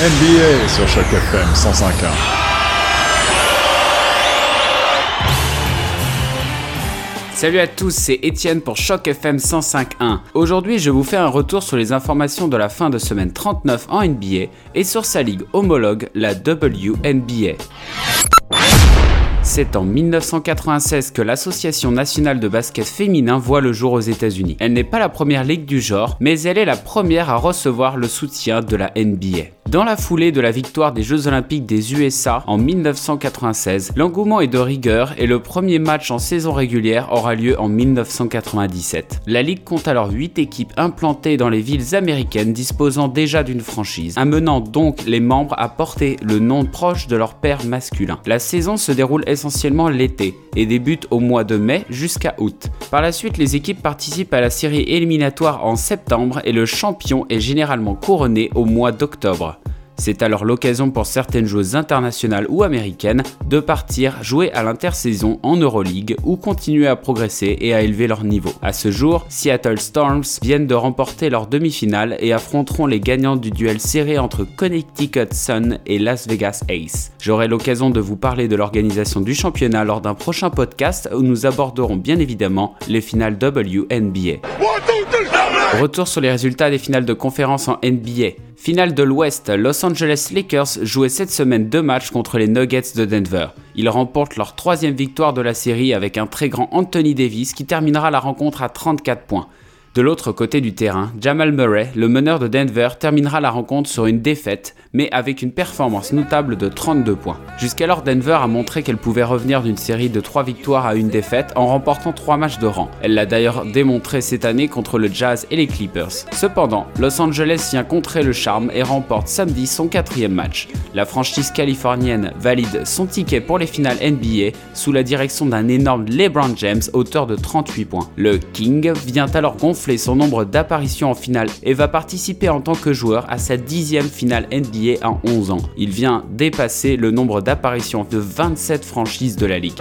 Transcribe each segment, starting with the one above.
NBA sur chaque FM 105.1. Salut à tous, c'est Étienne pour Choc FM 105.1. Aujourd'hui, je vous fais un retour sur les informations de la fin de semaine 39 en NBA et sur sa ligue homologue, la WNBA. C'est en 1996 que l'Association nationale de basket féminin voit le jour aux États-Unis. Elle n'est pas la première ligue du genre, mais elle est la première à recevoir le soutien de la NBA. Dans la foulée de la victoire des Jeux Olympiques des USA en 1996, l'engouement est de rigueur et le premier match en saison régulière aura lieu en 1997. La Ligue compte alors 8 équipes implantées dans les villes américaines disposant déjà d'une franchise, amenant donc les membres à porter le nom proche de leur père masculin. La saison se déroule essentiellement l'été et débute au mois de mai jusqu'à août. Par la suite, les équipes participent à la série éliminatoire en septembre et le champion est généralement couronné au mois d'octobre. C'est alors l'occasion pour certaines joueuses internationales ou américaines de partir jouer à l'intersaison en Euroleague ou continuer à progresser et à élever leur niveau. À ce jour, Seattle Storms viennent de remporter leur demi-finale et affronteront les gagnants du duel serré entre Connecticut Sun et Las Vegas Ace. J'aurai l'occasion de vous parler de l'organisation du championnat lors d'un prochain podcast où nous aborderons bien évidemment les finales WNBA. Retour sur les résultats des finales de conférence en NBA. Finale de l'Ouest, Los Angeles Lakers jouaient cette semaine deux matchs contre les Nuggets de Denver. Ils remportent leur troisième victoire de la série avec un très grand Anthony Davis qui terminera la rencontre à 34 points. De l'autre côté du terrain, Jamal Murray, le meneur de Denver, terminera la rencontre sur une défaite, mais avec une performance notable de 32 points. Jusqu'alors, Denver a montré qu'elle pouvait revenir d'une série de 3 victoires à une défaite en remportant 3 matchs de rang. Elle l'a d'ailleurs démontré cette année contre le Jazz et les Clippers. Cependant, Los Angeles vient contrer le charme et remporte samedi son quatrième match. La franchise californienne valide son ticket pour les finales NBA sous la direction d'un énorme LeBron James, auteur de 38 points. Le King vient alors gonfler son nombre d'apparitions en finale et va participer en tant que joueur à sa dixième finale NBA en 11 ans. Il vient dépasser le nombre d'apparitions de 27 franchises de la ligue.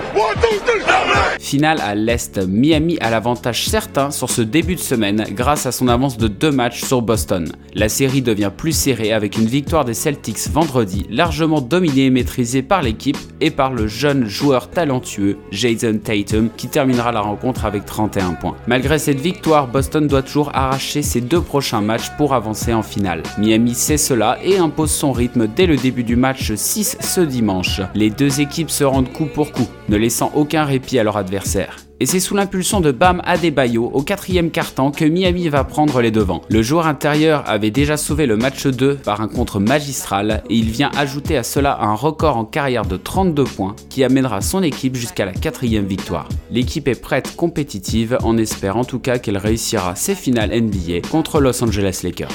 Finale à l'Est, Miami a l'avantage certain sur ce début de semaine grâce à son avance de deux matchs sur Boston. La série devient plus serrée avec une victoire des Celtics vendredi, largement dominée et maîtrisée par l'équipe et par le jeune joueur talentueux Jason Tatum qui terminera la rencontre avec 31 points. Malgré cette victoire, Boston doit toujours arracher ses deux prochains matchs pour avancer en finale. Miami sait cela et impose son rythme dès le début du match 6 ce dimanche. Les deux équipes se rendent coup pour coup, ne laissant aucun répit à leur adversaire. Et c'est sous l'impulsion de Bam Adebayo au quatrième quart-temps que Miami va prendre les devants. Le joueur intérieur avait déjà sauvé le match 2 par un contre magistral et il vient ajouter à cela un record en carrière de 32 points qui amènera son équipe jusqu'à la quatrième victoire. L'équipe est prête compétitive, on espère en tout cas qu'elle réussira ses finales NBA contre Los Angeles Lakers.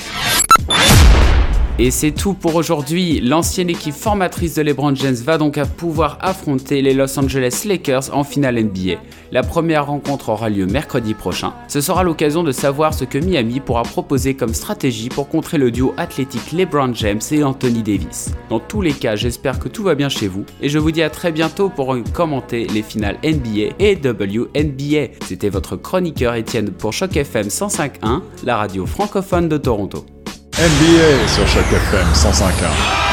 Et c'est tout pour aujourd'hui. L'ancienne équipe formatrice de LeBron James va donc pouvoir affronter les Los Angeles Lakers en finale NBA. La première rencontre aura lieu mercredi prochain. Ce sera l'occasion de savoir ce que Miami pourra proposer comme stratégie pour contrer le duo athlétique LeBron James et Anthony Davis. Dans tous les cas, j'espère que tout va bien chez vous et je vous dis à très bientôt pour commenter les finales NBA et WNBA. C'était votre chroniqueur Étienne pour Choc FM 105.1, la radio francophone de Toronto. NBA sur chaque FM 105.1.